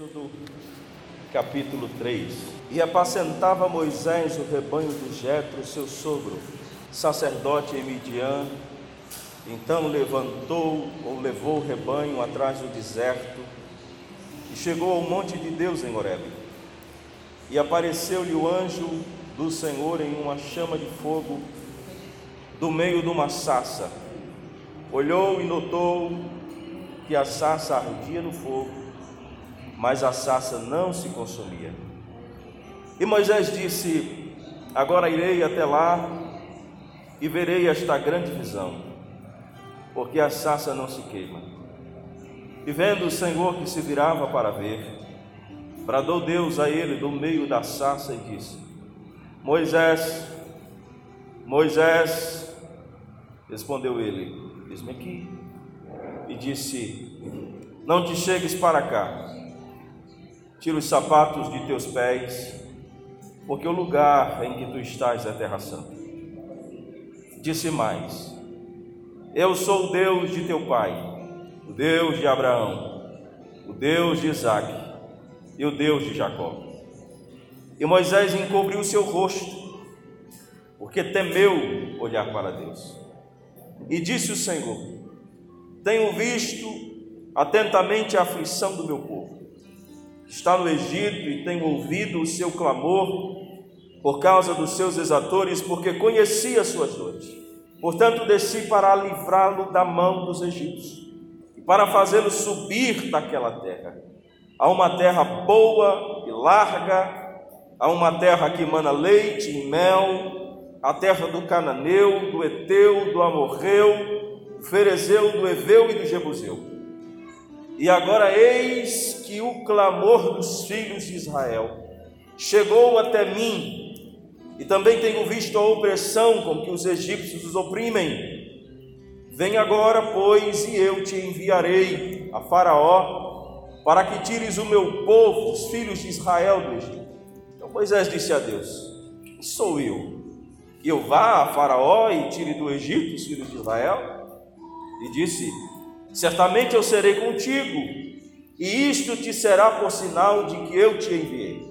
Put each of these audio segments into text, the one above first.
Êxodo capítulo 3 E apacentava Moisés o rebanho de Jetro, seu sogro, sacerdote em Midian. Então levantou ou levou o rebanho atrás do deserto e chegou ao monte de Deus em Horeb. E apareceu-lhe o anjo do Senhor em uma chama de fogo do meio de uma sassa. Olhou e notou que a sassa ardia no fogo mas a sassa não se consumia. E Moisés disse: Agora irei até lá e verei esta grande visão, porque a sassa não se queima. E vendo o Senhor que se virava para ver, bradou Deus a ele do meio da sassa e disse: Moisés, Moisés, respondeu ele: Diz-me aqui. E disse: Não te chegues para cá Tira os sapatos de teus pés, porque o lugar em que tu estás é terra santa. Disse mais: Eu sou o Deus de teu pai, o Deus de Abraão, o Deus de Isaque e o Deus de Jacó. E Moisés encobriu seu rosto, porque temeu olhar para Deus. E disse o Senhor: Tenho visto atentamente a aflição do meu povo está no Egito e tem ouvido o seu clamor por causa dos seus exatores, porque conhecia as suas dores. Portanto, desci para livrá-lo da mão dos egípcios e para fazê-lo subir daquela terra, a uma terra boa e larga, a uma terra que emana leite e mel, a terra do cananeu, do eteu, do amorreu, do ferezeu, do eveu e do jebuseu e agora eis que o clamor dos filhos de Israel chegou até mim, e também tenho visto a opressão com que os egípcios os oprimem. Vem agora, pois, e eu te enviarei a Faraó, para que tires o meu povo, os filhos de Israel, do Egito. Então Moisés disse a Deus: Sou eu, que eu vá a Faraó e tire do Egito os filhos de Israel? E disse: Certamente eu serei contigo, e isto te será por sinal de que eu te enviei.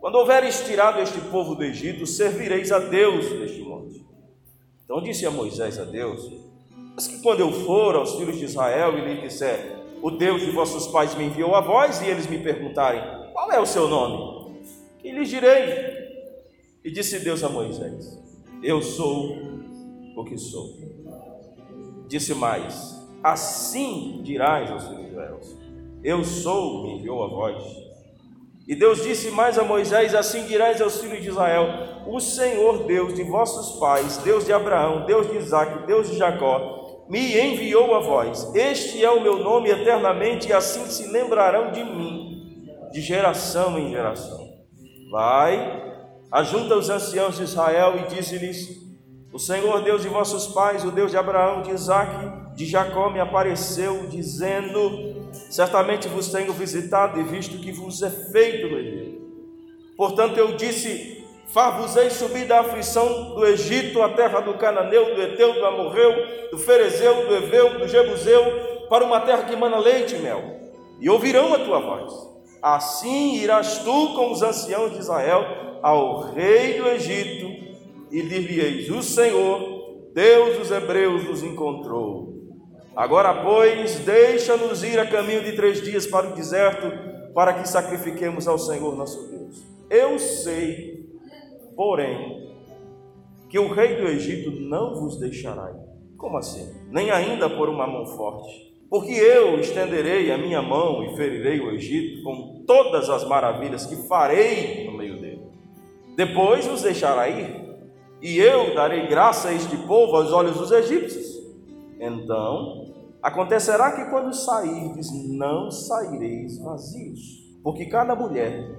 Quando houveres tirado este povo do Egito, servireis a Deus neste monte. Então disse a Moisés a Deus: Mas que quando eu for aos filhos de Israel e lhes disser, o Deus de vossos pais me enviou a vós, e eles me perguntarem, qual é o seu nome? Que lhes direi? E disse Deus a Moisés: Eu sou o que sou. Disse mais: Assim dirás aos filhos de Israel: Eu sou, me enviou a voz. E Deus disse mais a Moisés: Assim dirás aos filhos de Israel: O Senhor Deus de vossos pais, Deus de Abraão, Deus de Isaac, Deus de Jacó, me enviou a vós. Este é o meu nome eternamente, e assim se lembrarão de mim, de geração em geração. Vai, ajunta os anciãos de Israel e dize-lhes: O Senhor Deus de vossos pais, o Deus de Abraão, de Isaac, de Jacó me apareceu, dizendo: Certamente vos tenho visitado e visto que vos é feito no Egito. Portanto, eu disse: Far-vos-ei subir da aflição do Egito, a terra do Cananeu, do Eteu, do Amorreu, do Ferezeu, do Eveu, do Jebuseu, para uma terra que emana leite e mel, e ouvirão a tua voz. Assim irás tu com os anciãos de Israel ao rei do Egito, e dir-lhe-eis: O Senhor, Deus dos Hebreus, nos encontrou Agora, pois, deixa-nos ir a caminho de três dias para o deserto, para que sacrifiquemos ao Senhor nosso Deus. Eu sei, porém, que o rei do Egito não vos deixará ir. Como assim? Nem ainda por uma mão forte. Porque eu estenderei a minha mão e ferirei o Egito com todas as maravilhas que farei no meio dele. Depois vos deixará ir, e eu darei graça a este povo aos olhos dos egípcios. Então Acontecerá que quando sairdes, não saireis vazios, porque cada mulher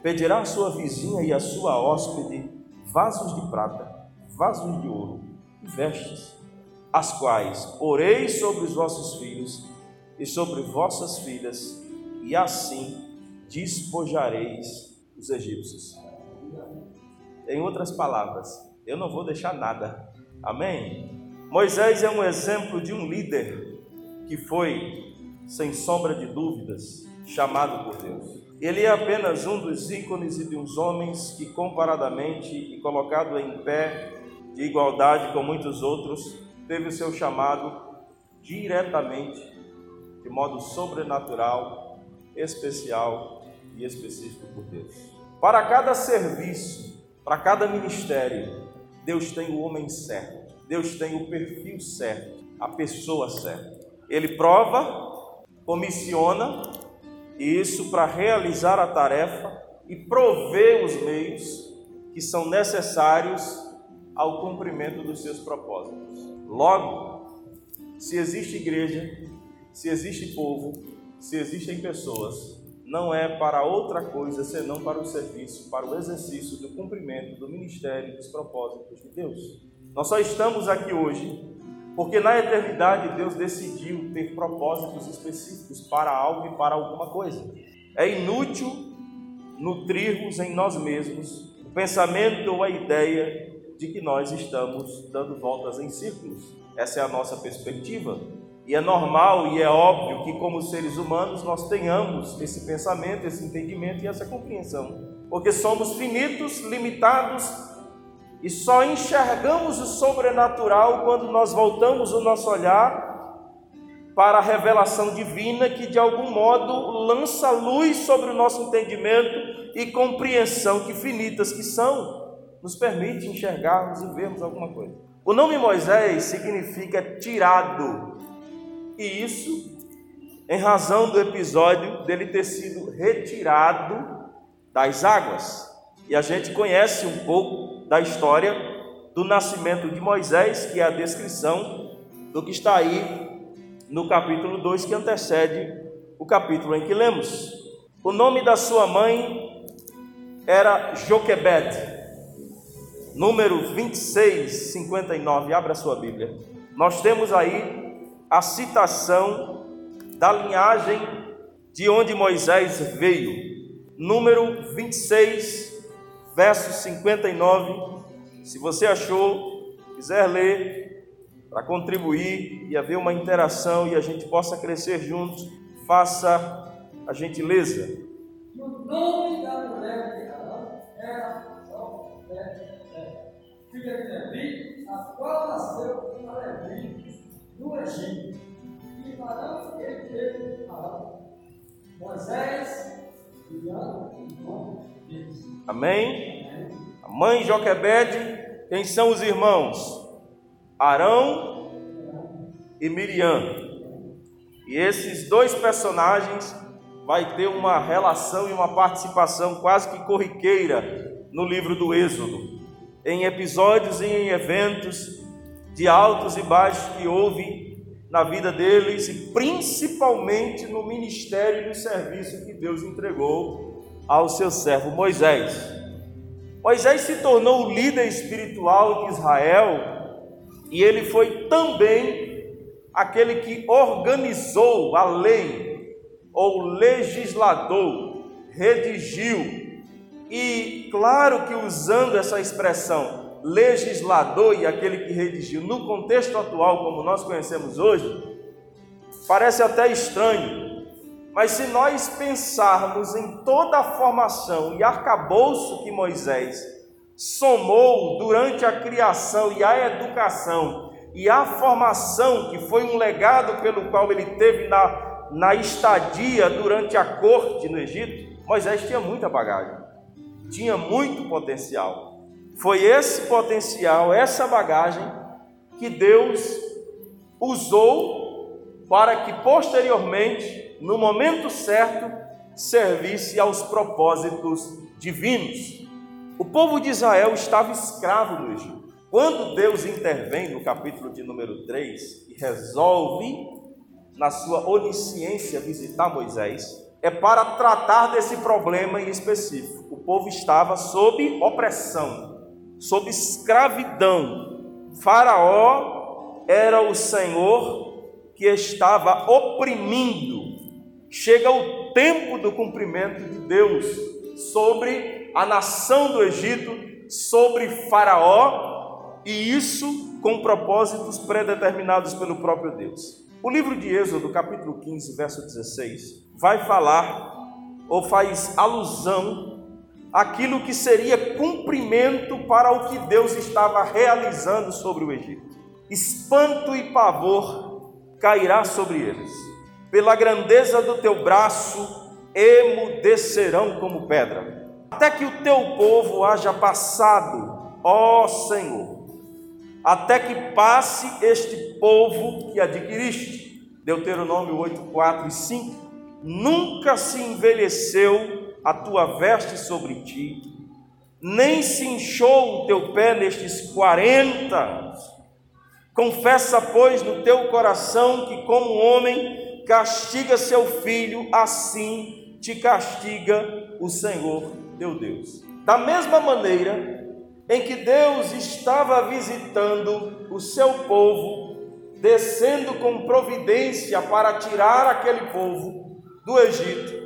pedirá à sua vizinha e à sua hóspede vasos de prata, vasos de ouro e vestes, as quais poreis sobre os vossos filhos e sobre vossas filhas, e assim despojareis os egípcios. Em outras palavras, eu não vou deixar nada. Amém? Moisés é um exemplo de um líder que foi, sem sombra de dúvidas, chamado por Deus. Ele é apenas um dos ícones e de uns homens que, comparadamente e colocado em pé de igualdade com muitos outros, teve o seu chamado diretamente, de modo sobrenatural, especial e específico por Deus. Para cada serviço, para cada ministério, Deus tem o homem certo, Deus tem o perfil certo, a pessoa certa. Ele prova, comissiona, e isso para realizar a tarefa e prover os meios que são necessários ao cumprimento dos seus propósitos. Logo, se existe igreja, se existe povo, se existem pessoas, não é para outra coisa senão para o serviço, para o exercício do cumprimento do ministério dos propósitos de Deus. Nós só estamos aqui hoje porque na eternidade Deus decidiu ter propósitos específicos para algo e para alguma coisa. É inútil nutrirmos em nós mesmos o pensamento ou a ideia de que nós estamos dando voltas em círculos. Essa é a nossa perspectiva. E é normal e é óbvio que, como seres humanos, nós tenhamos esse pensamento, esse entendimento e essa compreensão. Porque somos finitos, limitados e só enxergamos o sobrenatural quando nós voltamos o nosso olhar para a revelação divina que de algum modo lança luz sobre o nosso entendimento e compreensão que finitas que são, nos permite enxergarmos e vermos alguma coisa. O nome Moisés significa tirado, e isso em razão do episódio dele ter sido retirado das águas. E a gente conhece um pouco da história do nascimento de Moisés, que é a descrição do que está aí no capítulo 2, que antecede o capítulo em que lemos. O nome da sua mãe era Joquebed, número 2659. Abra sua Bíblia. Nós temos aí a citação da linhagem de onde Moisés veio, número 26 verso 59. Se você achou, quiser ler, para contribuir e haver uma interação e a gente possa crescer juntos, faça a gentileza. o nome da mulher de Arão era Jofé, filha de Levi, a qual nasceu a Levi no Egito. E ele teve Arão, Moisés, Juliano, irmão Amém? A mãe Joquebede, quem são os irmãos? Arão e Miriam. E esses dois personagens vai ter uma relação e uma participação quase que corriqueira no livro do Êxodo, em episódios e em eventos de altos e baixos que houve na vida deles e principalmente no ministério e no serviço que Deus entregou ao seu servo Moisés. Moisés se tornou o líder espiritual de Israel e ele foi também aquele que organizou a lei, ou legislador, redigiu. E claro que usando essa expressão legislador e aquele que redigiu no contexto atual como nós conhecemos hoje, parece até estranho, mas se nós pensarmos em toda a formação e arcabouço que Moisés somou durante a criação e a educação e a formação, que foi um legado pelo qual ele teve na, na estadia durante a corte no Egito, Moisés tinha muita bagagem, tinha muito potencial. Foi esse potencial, essa bagagem, que Deus usou para que posteriormente no momento certo, servisse aos propósitos divinos. O povo de Israel estava escravo no Egito. Quando Deus intervém no capítulo de número 3 e resolve, na sua onisciência, visitar Moisés, é para tratar desse problema em específico. O povo estava sob opressão, sob escravidão. Faraó era o senhor que estava oprimindo chega o tempo do cumprimento de Deus sobre a nação do Egito, sobre Faraó, e isso com propósitos predeterminados pelo próprio Deus. O livro de Êxodo, capítulo 15, verso 16, vai falar ou faz alusão àquilo que seria cumprimento para o que Deus estava realizando sobre o Egito. Espanto e pavor cairá sobre eles. Pela grandeza do teu braço emudecerão como pedra, até que o teu povo haja passado, ó Senhor até que passe este povo que adquiriste. Deuteronômio 8, 4 e 5. Nunca se envelheceu a tua veste sobre ti, nem se inchou o teu pé nestes 40 anos. Confessa, pois, no teu coração que, como homem castiga seu filho, assim te castiga o Senhor teu Deus. Da mesma maneira, em que Deus estava visitando o seu povo, descendo com providência para tirar aquele povo do Egito.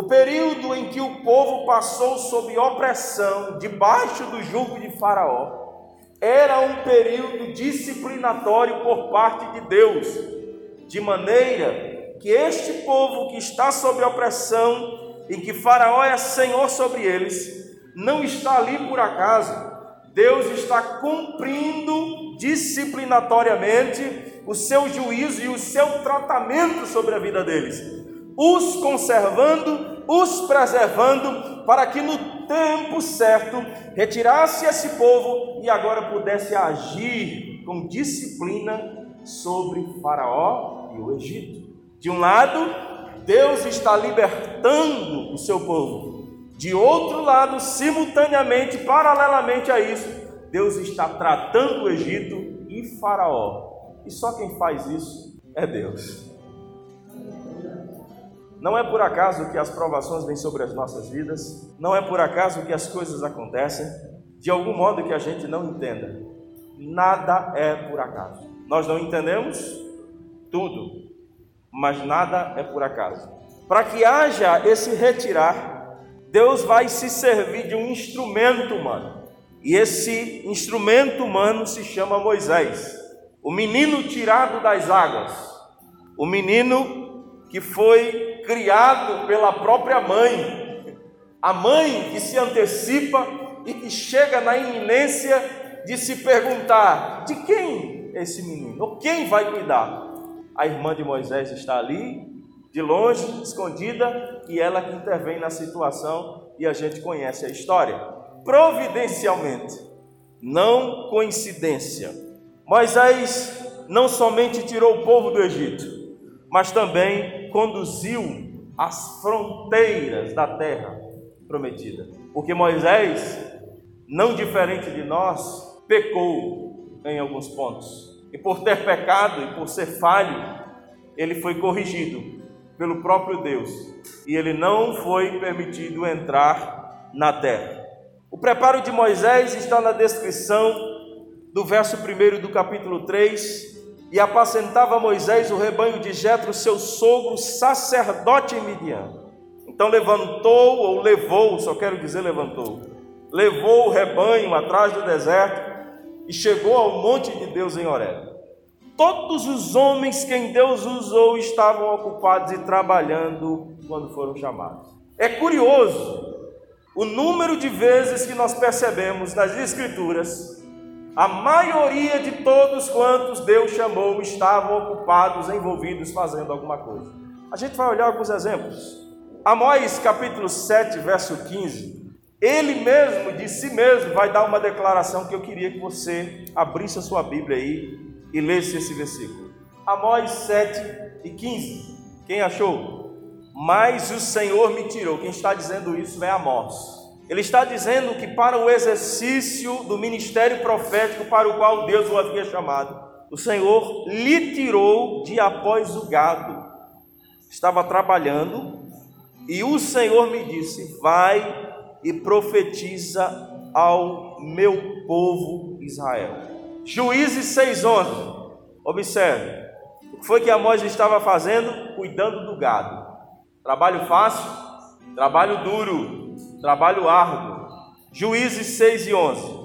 O período em que o povo passou sob opressão, debaixo do jugo de Faraó, era um período disciplinatório por parte de Deus, de maneira que este povo que está sob opressão, em que Faraó é senhor sobre eles, não está ali por acaso. Deus está cumprindo disciplinatoriamente o seu juízo e o seu tratamento sobre a vida deles, os conservando, os preservando, para que no tempo certo retirasse esse povo e agora pudesse agir com disciplina sobre Faraó e o Egito. De um lado, Deus está libertando o seu povo, de outro lado, simultaneamente, paralelamente a isso, Deus está tratando o Egito e Faraó. E só quem faz isso é Deus. Não é por acaso que as provações vêm sobre as nossas vidas, não é por acaso que as coisas acontecem, de algum modo que a gente não entenda. Nada é por acaso. Nós não entendemos tudo, mas nada é por acaso. Para que haja esse retirar Deus vai se servir de um instrumento humano. E esse instrumento humano se chama Moisés, o menino tirado das águas, o menino que foi criado pela própria mãe, a mãe que se antecipa e que chega na iminência de se perguntar: de quem é esse menino? Quem vai cuidar? A irmã de Moisés está ali, de longe, escondida, e ela que intervém na situação e a gente conhece a história. Providencialmente, não coincidência. Moisés não somente tirou o povo do Egito, mas também conduziu as fronteiras da terra prometida. Porque Moisés, não diferente de nós, pecou em alguns pontos. E por ter pecado e por ser falho, ele foi corrigido pelo próprio Deus e ele não foi permitido entrar na terra. O preparo de Moisés está na descrição do verso 1 do capítulo 3. E apacentava Moisés o rebanho de Jetro, seu sogro, sacerdote em Midian. Então levantou, ou levou, só quero dizer levantou, levou o rebanho atrás do deserto e chegou ao monte de Deus em Horeb. Todos os homens quem Deus usou estavam ocupados e trabalhando quando foram chamados. É curioso o número de vezes que nós percebemos nas Escrituras, a maioria de todos quantos Deus chamou estavam ocupados, envolvidos, fazendo alguma coisa. A gente vai olhar alguns exemplos. Amós capítulo 7, verso 15. Ele mesmo, de si mesmo, vai dar uma declaração que eu queria que você abrisse a sua Bíblia aí e lesse esse versículo. Amós 7 e 15. Quem achou? Mas o Senhor me tirou. Quem está dizendo isso é Amós. Ele está dizendo que para o exercício do ministério profético para o qual Deus o havia chamado, o Senhor lhe tirou de após o gado. Estava trabalhando e o Senhor me disse: Vai e profetiza ao meu povo Israel. Juízes 6,11. Observe. O que foi que Amós estava fazendo? Cuidando do gado. Trabalho fácil, trabalho duro, trabalho árduo. Juízes 6 e 11.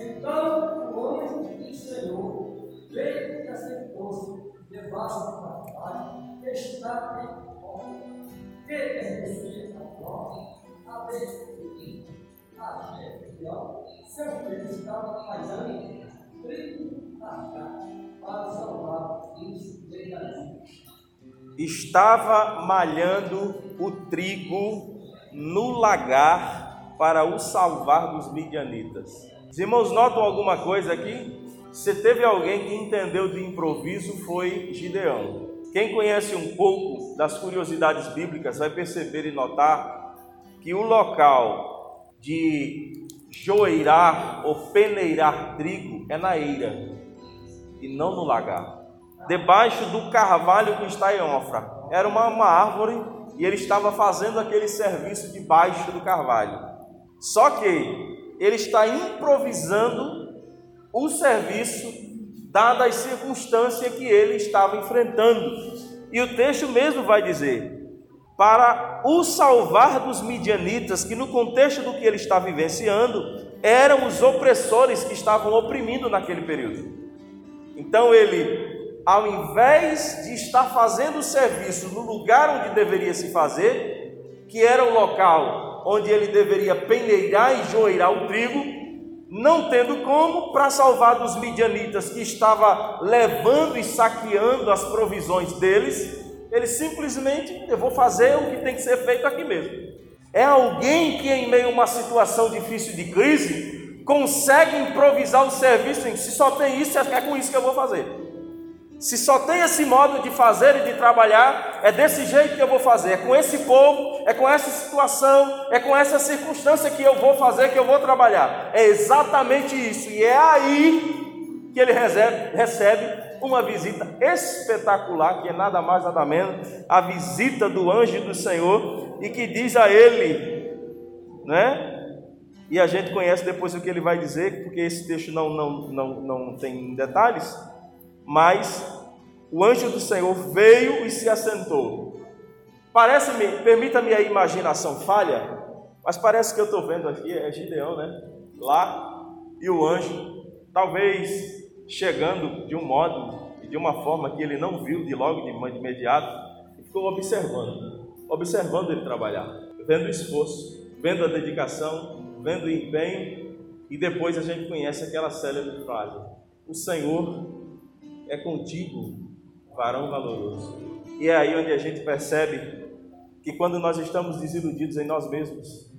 Então o homem do Senhor veio e assentou-se debaixo da palha que está em porta, que é pertencia a prova, a Bezerrim, a Jefiel, seu filho estava fazendo trigo para salvar os verdadeiros. Estava malhando o trigo no lagar para o salvar dos midianitas. Os irmãos notam alguma coisa aqui? Se teve alguém que entendeu de improviso, foi Gideão. Quem conhece um pouco das curiosidades bíblicas vai perceber e notar que o local de joeirar ou peneirar trigo é na eira e não no lagar. Debaixo do carvalho que está em Ofra. Era uma, uma árvore e ele estava fazendo aquele serviço debaixo do carvalho. Só que ele está improvisando o serviço dada as circunstâncias que ele estava enfrentando. E o texto mesmo vai dizer: para o salvar dos midianitas, que no contexto do que ele está vivenciando, eram os opressores que estavam oprimindo naquele período. Então ele, ao invés de estar fazendo o serviço no lugar onde deveria se fazer, que era o local onde ele deveria peneirar e joeirar o trigo, não tendo como, para salvar dos midianitas que estava levando e saqueando as provisões deles, ele simplesmente, eu vou fazer o que tem que ser feito aqui mesmo. É alguém que, em meio a uma situação difícil de crise, consegue improvisar o serviço em se só tem isso, é com isso que eu vou fazer. Se só tem esse modo de fazer e de trabalhar, é desse jeito que eu vou fazer, é com esse povo, é com essa situação, é com essa circunstância que eu vou fazer, que eu vou trabalhar. É exatamente isso, e é aí que ele recebe, recebe uma visita espetacular, que é nada mais, nada menos, a visita do anjo do Senhor, e que diz a ele, né? E a gente conhece depois o que ele vai dizer, porque esse texto não, não, não, não tem detalhes mas o anjo do Senhor veio e se assentou. Parece-me, permita-me a imaginação falha, mas parece que eu estou vendo aqui é Gideão, né? Lá e o anjo, talvez chegando de um modo e de uma forma que ele não viu de logo de imediato, e ficou observando, observando ele trabalhar, vendo o esforço, vendo a dedicação, vendo o empenho, e depois a gente conhece aquela célebre frase: O Senhor é contigo, varão valoroso. E é aí onde a gente percebe que quando nós estamos desiludidos em nós mesmos,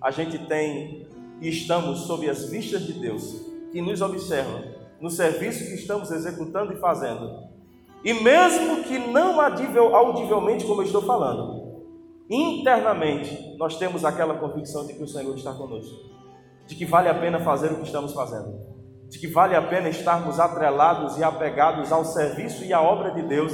a gente tem e estamos sob as vistas de Deus, que nos observa no serviço que estamos executando e fazendo. E mesmo que não audivelmente, como eu estou falando, internamente nós temos aquela convicção de que o Senhor está conosco, de que vale a pena fazer o que estamos fazendo de que vale a pena estarmos atrelados e apegados ao serviço e à obra de Deus,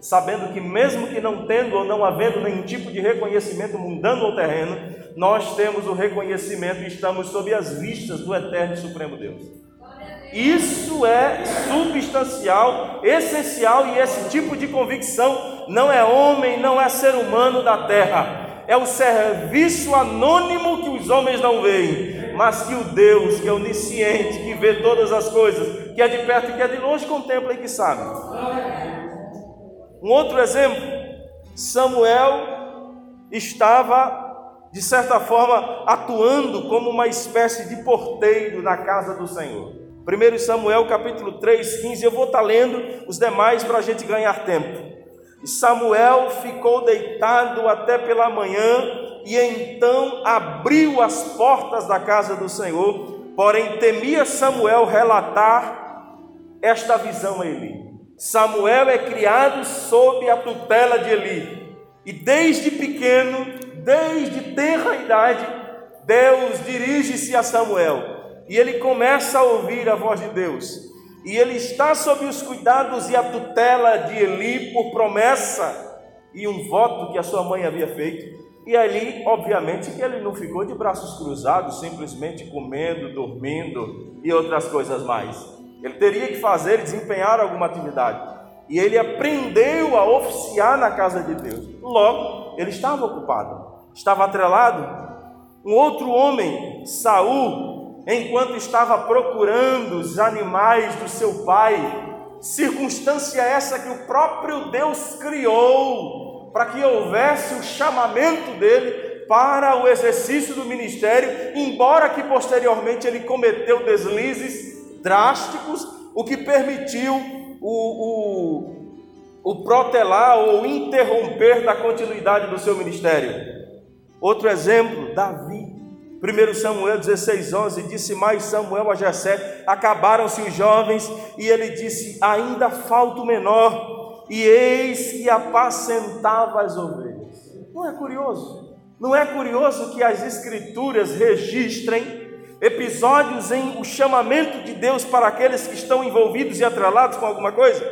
sabendo que, mesmo que não tendo ou não havendo nenhum tipo de reconhecimento mundano ou terreno, nós temos o reconhecimento e estamos sob as vistas do Eterno e Supremo Deus. Isso é substancial, essencial, e esse tipo de convicção não é homem, não é ser humano da terra, é o serviço anônimo que os homens não veem, mas que o Deus que é onisciente, que vê todas as coisas, que é de perto e que é de longe, contempla e que sabe. Um outro exemplo, Samuel estava, de certa forma, atuando como uma espécie de porteiro na casa do Senhor. 1 Samuel capítulo 3, 15, eu vou estar lendo os demais para a gente ganhar tempo. Samuel ficou deitado até pela manhã, e então abriu as portas da casa do Senhor, porém temia Samuel relatar esta visão a Eli. Samuel é criado sob a tutela de Eli, e desde pequeno, desde tenra idade, Deus dirige-se a Samuel, e ele começa a ouvir a voz de Deus. E ele está sob os cuidados e a tutela de Eli por promessa e um voto que a sua mãe havia feito. E ali, obviamente, que ele não ficou de braços cruzados, simplesmente comendo, dormindo e outras coisas mais. Ele teria que fazer, desempenhar alguma atividade. E ele aprendeu a oficiar na casa de Deus. Logo, ele estava ocupado, estava atrelado. Um outro homem, Saul, enquanto estava procurando os animais do seu pai, circunstância essa que o próprio Deus criou para que houvesse o chamamento dele, para o exercício do ministério, embora que posteriormente ele cometeu deslizes drásticos, o que permitiu o, o, o protelar ou interromper da continuidade do seu ministério. Outro exemplo, Davi. 1 Samuel 16, 11, disse mais Samuel a Jessé, acabaram-se os jovens, e ele disse, ainda falta o menor, e eis que apacentava as ovelhas. Não é curioso? Não é curioso que as escrituras registrem episódios em o chamamento de Deus para aqueles que estão envolvidos e atrelados com alguma coisa?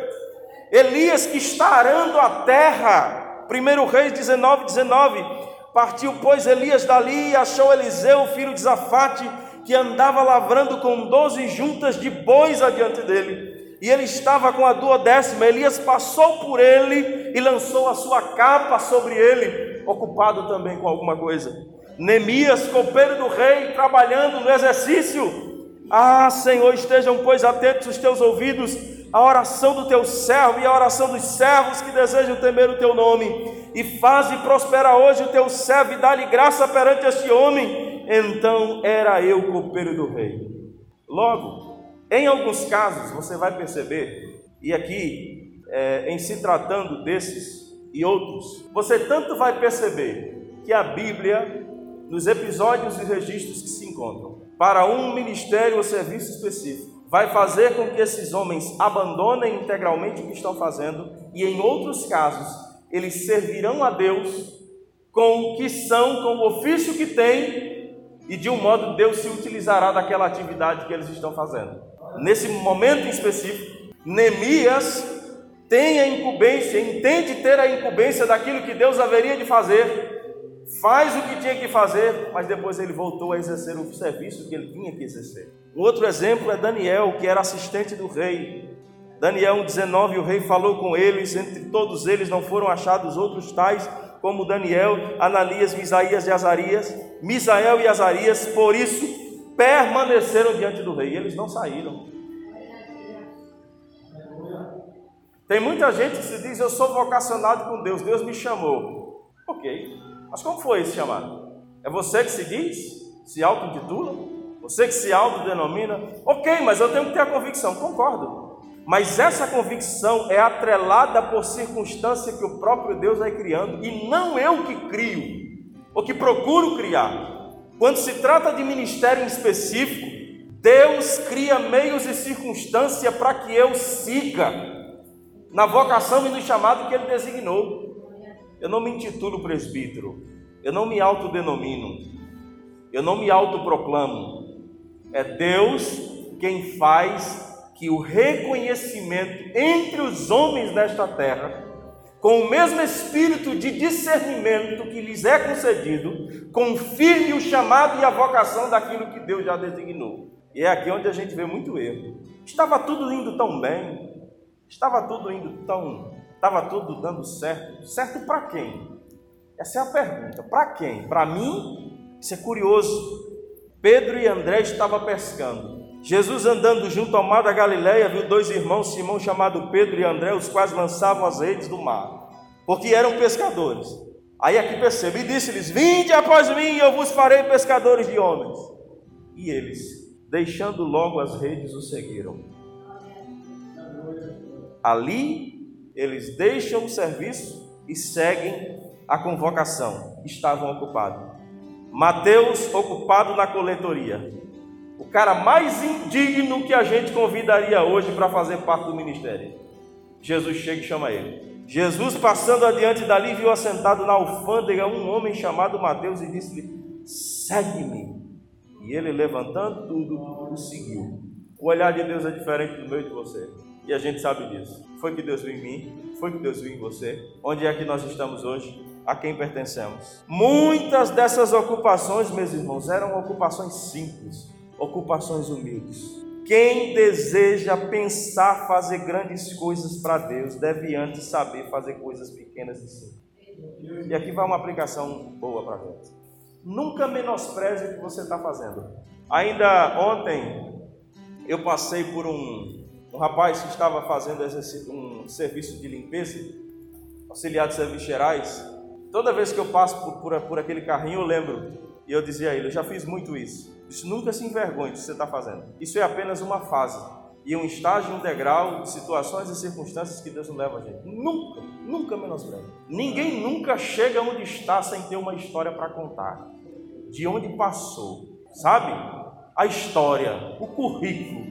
Elias que está arando a terra, 1 Reis 19, 19, Partiu, pois, Elias dali e achou Eliseu, filho de Zafate, que andava lavrando com doze juntas de bois adiante dele. E ele estava com a duodécima. Elias passou por ele e lançou a sua capa sobre ele, ocupado também com alguma coisa. Neemias, copeiro do rei, trabalhando no exercício. Ah, Senhor, estejam, pois, atentos os teus ouvidos à oração do teu servo e à oração dos servos que desejam temer o teu nome e faze prosperar hoje o teu servo e dá-lhe graça perante este homem. Então era eu copeiro do rei. Logo, em alguns casos você vai perceber, e aqui é, em se tratando desses e outros, você tanto vai perceber que a Bíblia, nos episódios e registros que se encontram, para um ministério ou serviço específico, vai fazer com que esses homens abandonem integralmente o que estão fazendo, e em outros casos, eles servirão a Deus com o que são, com o ofício que têm, e de um modo Deus se utilizará daquela atividade que eles estão fazendo. Nesse momento em específico, Neemias tem a incumbência, entende ter a incumbência daquilo que Deus haveria de fazer, faz o que tinha que fazer, mas depois ele voltou a exercer o serviço que ele tinha que exercer. Um outro exemplo é Daniel, que era assistente do rei. Daniel 1,19, o rei falou com eles, entre todos eles não foram achados outros tais, como Daniel, Ananias, Misaías e Azarias, Misael e Azarias, por isso permaneceram diante do rei, eles não saíram. Tem muita gente que se diz, eu sou vocacionado com Deus, Deus me chamou. Ok, mas como foi esse chamado? É você que se diz? Se auto-intitula? Você que se autodenomina? Ok, mas eu tenho que ter a convicção, concordo. Mas essa convicção é atrelada por circunstância que o próprio Deus vai criando, e não eu que crio, ou que procuro criar. Quando se trata de ministério em específico, Deus cria meios e circunstâncias para que eu siga na vocação e no chamado que Ele designou. Eu não me intitulo presbítero, eu não me autodenomino, eu não me autoproclamo. É Deus quem faz que o reconhecimento entre os homens desta terra, com o mesmo espírito de discernimento que lhes é concedido, confirme o chamado e a vocação daquilo que Deus já designou. E é aqui onde a gente vê muito erro. Estava tudo indo tão bem, estava tudo indo tão. Estava tudo dando certo. Certo para quem? Essa é a pergunta. Para quem? Para mim? Isso é curioso. Pedro e André estavam pescando. Jesus andando junto ao mar da Galileia, viu dois irmãos, Simão chamado Pedro e André, os quais lançavam as redes do mar, porque eram pescadores. Aí aqui percebe, e disse-lhes: Vinde após mim, e eu vos farei pescadores de homens. E eles, deixando logo as redes, o seguiram. Ali, eles deixam o serviço e seguem a convocação. Estavam ocupados. Mateus, ocupado na coletoria o cara mais indigno que a gente convidaria hoje para fazer parte do ministério. Jesus chega e chama ele. Jesus, passando adiante dali, viu assentado na alfândega um homem chamado Mateus e disse-lhe: Segue-me. E ele, levantando tudo, o seguiu. O olhar de Deus é diferente do meu e de você. E a gente sabe disso. Foi que Deus viu em mim, foi que Deus viu em você. Onde é que nós estamos hoje? A quem pertencemos? Muitas dessas ocupações, meus irmãos, eram ocupações simples ocupações humildes. Quem deseja pensar fazer grandes coisas para Deus deve antes saber fazer coisas pequenas e simples. E aqui vai uma aplicação boa para gente. Nunca menospreze o que você está fazendo. Ainda ontem eu passei por um, um rapaz que estava fazendo um serviço de limpeza, auxiliar de serviços gerais, Toda vez que eu passo por, por, por aquele carrinho, eu lembro. E eu dizia a ele: Eu já fiz muito isso. Isso nunca se envergonhe do que você está fazendo. Isso é apenas uma fase e um estágio, degrau de situações e circunstâncias que Deus não leva a gente. Nunca, nunca menospreze. Ninguém nunca chega onde está sem ter uma história para contar. De onde passou, sabe? A história, o currículo,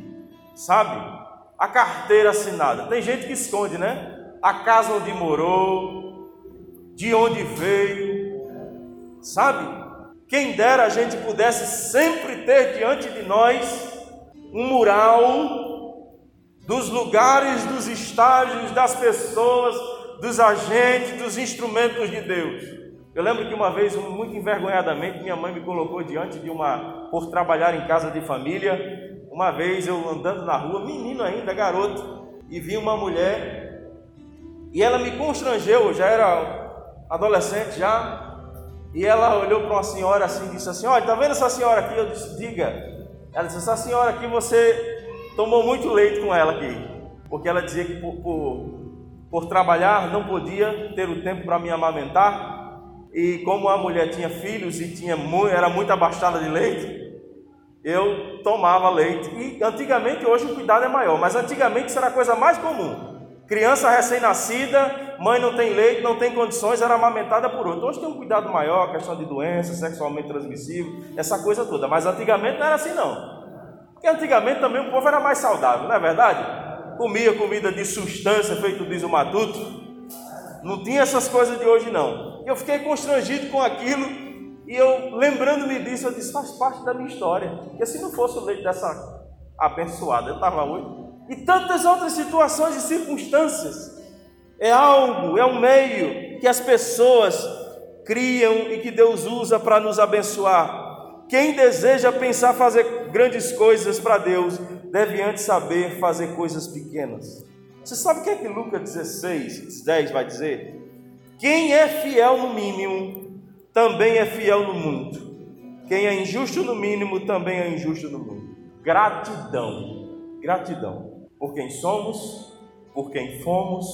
sabe? A carteira assinada. Tem gente que esconde, né? A casa onde morou, de onde veio, sabe? Quem dera a gente pudesse sempre ter diante de nós um mural dos lugares, dos estágios, das pessoas, dos agentes, dos instrumentos de Deus. Eu lembro que uma vez, muito envergonhadamente, minha mãe me colocou diante de uma, por trabalhar em casa de família. Uma vez eu andando na rua, menino ainda, garoto, e vi uma mulher, e ela me constrangeu, eu já era adolescente já, e ela olhou para uma senhora assim e disse assim: Olha, está vendo essa senhora aqui? Eu disse: Diga. Ela disse: Essa senhora aqui você tomou muito leite com ela aqui. Porque ela dizia que por, por, por trabalhar não podia ter o tempo para me amamentar. E como a mulher tinha filhos e tinha era muito abastada de leite, eu tomava leite. E antigamente, hoje o cuidado é maior, mas antigamente isso era a coisa mais comum. Criança recém-nascida, mãe não tem leite, não tem condições, era amamentada por outro. Hoje tem um cuidado maior, questão de doença, sexualmente transmissível, essa coisa toda. Mas antigamente não era assim não. Porque antigamente também o povo era mais saudável, não é verdade? Comia comida de substância, feito diz o matuto. Não tinha essas coisas de hoje não. Eu fiquei constrangido com aquilo. E eu, lembrando-me disso, eu disse, faz parte da minha história. Porque se não fosse o leite dessa abençoada, eu estava hoje e tantas outras situações e circunstâncias. É algo, é um meio que as pessoas criam e que Deus usa para nos abençoar. Quem deseja pensar fazer grandes coisas para Deus, deve antes saber fazer coisas pequenas. Você sabe o que é que Lucas 16, 10 vai dizer? Quem é fiel no mínimo, também é fiel no muito. Quem é injusto no mínimo, também é injusto no muito. Gratidão, gratidão por quem somos, por quem fomos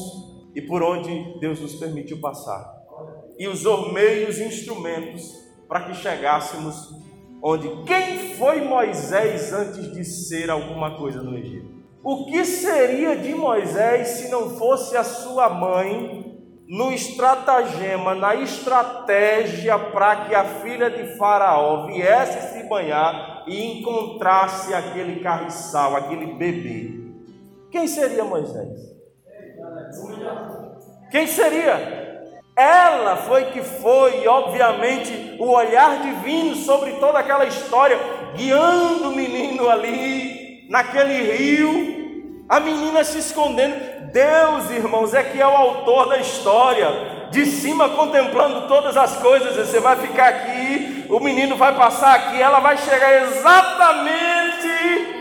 e por onde Deus nos permitiu passar. E usou meios e instrumentos para que chegássemos onde quem foi Moisés antes de ser alguma coisa no Egito? O que seria de Moisés se não fosse a sua mãe no estratagema, na estratégia para que a filha de Faraó viesse se banhar e encontrasse aquele carriçal, aquele bebê? Quem seria Moisés? Quem seria? Ela foi que foi, obviamente, o olhar divino sobre toda aquela história, guiando o menino ali, naquele rio, a menina se escondendo. Deus, irmãos, é que é o autor da história, de cima contemplando todas as coisas. Você vai ficar aqui, o menino vai passar aqui, ela vai chegar exatamente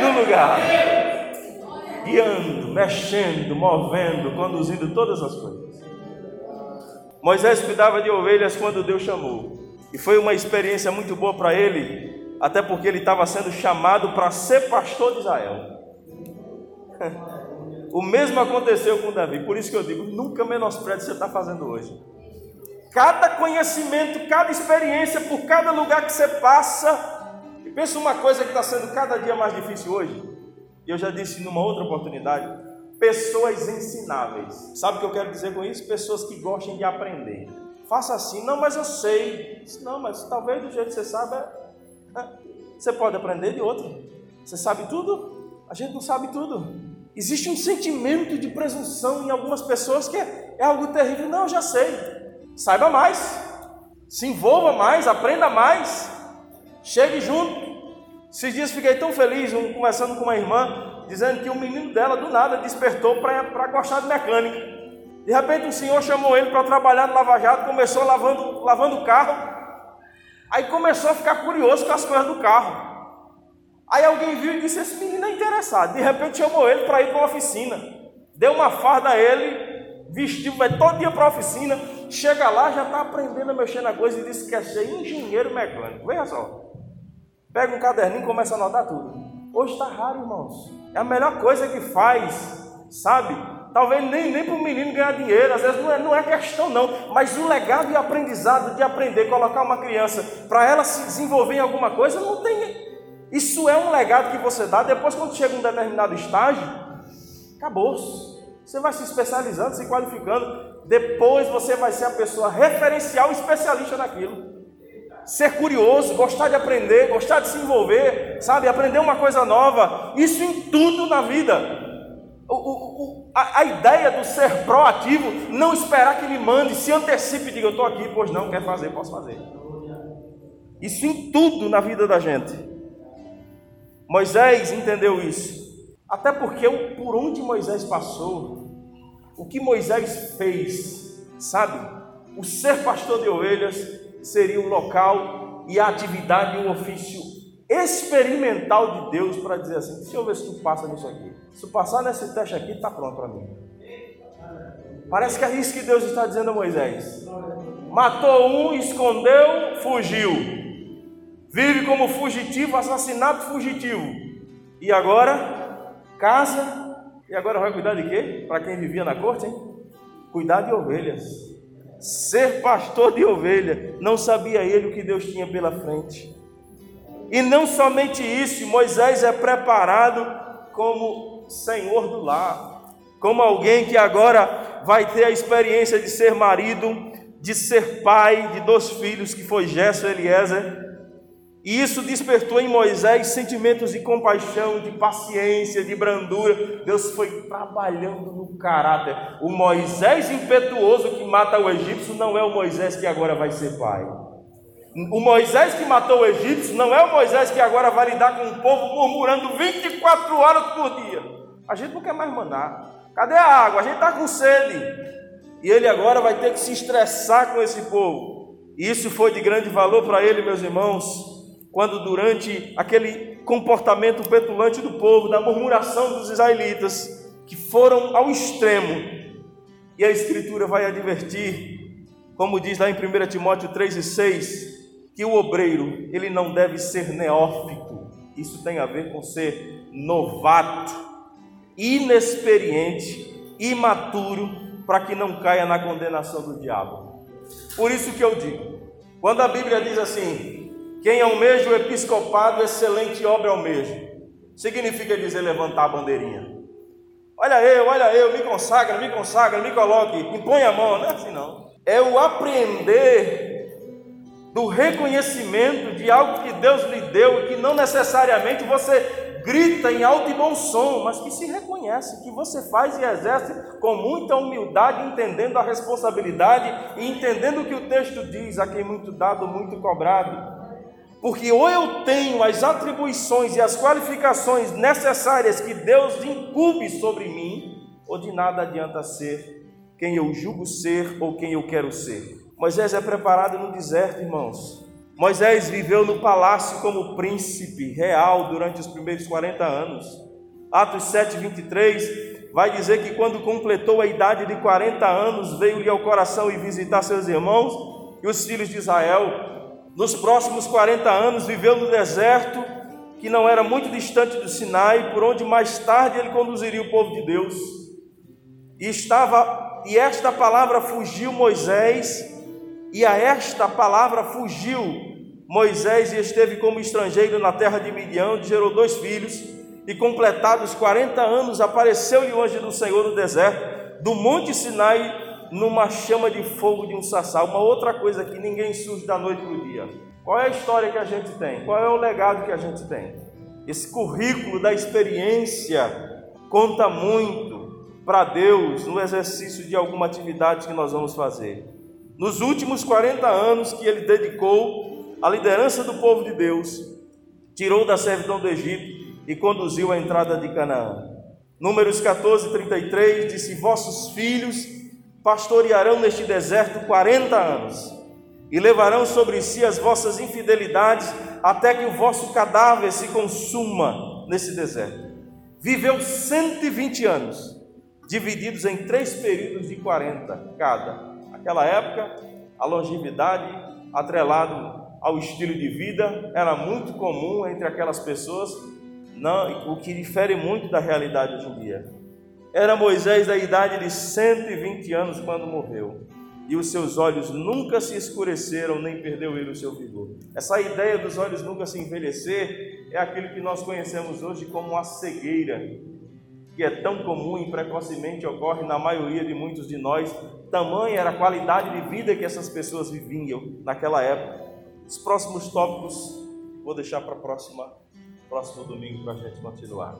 no lugar, guiando, mexendo, movendo, conduzindo todas as coisas. Moisés cuidava de ovelhas quando Deus chamou, e foi uma experiência muito boa para ele, até porque ele estava sendo chamado para ser pastor de Israel. O mesmo aconteceu com Davi, por isso que eu digo: nunca menospreze o que você está fazendo hoje. Cada conhecimento, cada experiência, por cada lugar que você passa, Pensa uma coisa que está sendo cada dia mais difícil hoje. E eu já disse numa outra oportunidade: pessoas ensináveis. Sabe o que eu quero dizer com isso? Pessoas que gostem de aprender. Faça assim, não, mas eu sei. Não, mas talvez do jeito que você sabe, é, é, você pode aprender de outro. Você sabe tudo? A gente não sabe tudo. Existe um sentimento de presunção em algumas pessoas que é, é algo terrível. Não, eu já sei. Saiba mais. Se envolva mais, aprenda mais. Chegue junto. Esses dias fiquei tão feliz, um, conversando com uma irmã, dizendo que o menino dela do nada despertou para gostar de mecânica. De repente o senhor chamou ele para trabalhar no Lava Jato, começou lavando, lavando o carro. Aí começou a ficar curioso com as coisas do carro. Aí alguém viu e disse: Esse menino é interessado. De repente chamou ele para ir para uma oficina. Deu uma farda a ele, vestiu, vai todo dia para a oficina. Chega lá, já está aprendendo a mexer na coisa e disse que quer ser engenheiro mecânico. Veja só. Pega um caderninho e começa a anotar tudo. Hoje está raro, irmãos. É a melhor coisa que faz, sabe? Talvez nem, nem para o menino ganhar dinheiro, às vezes não é, não é questão não, mas o legado e aprendizado de aprender, colocar uma criança para ela se desenvolver em alguma coisa, não tem. Isso é um legado que você dá, depois quando chega um determinado estágio, acabou. Você vai se especializando, se qualificando, depois você vai ser a pessoa referencial especialista naquilo. Ser curioso, gostar de aprender, gostar de se envolver, sabe, aprender uma coisa nova, isso em tudo na vida. O, o, a, a, ideia do ser proativo, não esperar que ele mande, se antecipe e diga: Eu estou aqui, pois não, quer fazer, posso fazer. Isso em tudo na vida da gente. Moisés entendeu isso. Até porque por onde Moisés passou, o que Moisés fez, sabe? O ser pastor de ovelhas seria o local e a atividade o ofício experimental de Deus para dizer assim: deixa eu ver se tu passa nisso aqui. Se tu passar nesse teste aqui, está pronto para mim. Parece que é isso que Deus está dizendo a Moisés. Matou um, escondeu, fugiu. Vive como fugitivo, assassinato fugitivo. E agora, casa. E agora vai cuidar de quê? Para quem vivia na corte, hein? Cuidar de ovelhas. Ser pastor de ovelha. Não sabia ele o que Deus tinha pela frente. E não somente isso, Moisés é preparado como senhor do lar, como alguém que agora vai ter a experiência de ser marido, de ser pai de dois filhos, que foi Gerson e Eliezer. E isso despertou em Moisés sentimentos de compaixão, de paciência, de brandura. Deus foi trabalhando no caráter. O Moisés impetuoso que mata o egípcio não é o Moisés que agora vai ser pai. O Moisés que matou o egípcio não é o Moisés que agora vai lidar com o povo murmurando 24 horas por dia. A gente não quer mais mandar. Cadê a água? A gente está com sede. E ele agora vai ter que se estressar com esse povo. E isso foi de grande valor para ele, meus irmãos, quando durante aquele comportamento petulante do povo, da murmuração dos israelitas, que foram ao extremo, e a Escritura vai advertir, como diz lá em 1 Timóteo 3 e 6, que o obreiro, ele não deve ser neófito. Isso tem a ver com ser novato, inexperiente, imaturo, para que não caia na condenação do diabo. Por isso que eu digo, quando a Bíblia diz assim: quem almeja o episcopado, excelente obra almeja, significa dizer levantar a bandeirinha. Olha eu, olha eu, me consagra, me consagra, me coloque, impõe a mão, não é assim não. É o aprender do reconhecimento de algo que Deus lhe deu que não necessariamente você grita em alto e bom som, mas que se reconhece, que você faz e exerce com muita humildade, entendendo a responsabilidade e entendendo o que o texto diz: a quem muito dado, muito cobrado. Porque ou eu tenho as atribuições e as qualificações necessárias que Deus incube sobre mim, ou de nada adianta ser quem eu julgo ser ou quem eu quero ser. Moisés é preparado no deserto, irmãos. Moisés viveu no palácio como príncipe real durante os primeiros 40 anos. Atos 7, 23 vai dizer que quando completou a idade de 40 anos, veio-lhe ao coração e visitar seus irmãos e os filhos de Israel. Nos próximos 40 anos, viveu no deserto, que não era muito distante do Sinai, por onde mais tarde ele conduziria o povo de Deus. E estava, e esta palavra fugiu Moisés e a esta palavra fugiu Moisés e esteve como estrangeiro na terra de Midian, onde gerou dois filhos. E completados 40 anos, apareceu-lhe o anjo do Senhor no deserto, do monte Sinai, numa chama de fogo de um sassá. Uma outra coisa que ninguém surge da noite para o dia. Qual é a história que a gente tem? Qual é o legado que a gente tem? Esse currículo da experiência conta muito para Deus no exercício de alguma atividade que nós vamos fazer nos últimos 40 anos que ele dedicou à liderança do povo de Deus, tirou da servidão do Egito e conduziu à entrada de Canaã. Números 14, 33 disse: Vossos filhos pastorearão neste deserto 40 anos e levarão sobre si as vossas infidelidades até que o vosso cadáver se consuma nesse deserto. Viveu 120 anos, divididos em três períodos de 40 cada. Naquela época, a longevidade atrelado ao estilo de vida era muito comum entre aquelas pessoas, não, o que difere muito da realidade hoje em dia. Era Moisés da idade de 120 anos quando morreu. E os seus olhos nunca se escureceram, nem perdeu ele o seu vigor. Essa ideia dos olhos nunca se envelhecer é aquilo que nós conhecemos hoje como a cegueira, que é tão comum e precocemente ocorre na maioria de muitos de nós. Tamanha era a qualidade de vida que essas pessoas viviam naquela época. Os próximos tópicos vou deixar para próxima próximo domingo para a gente continuar.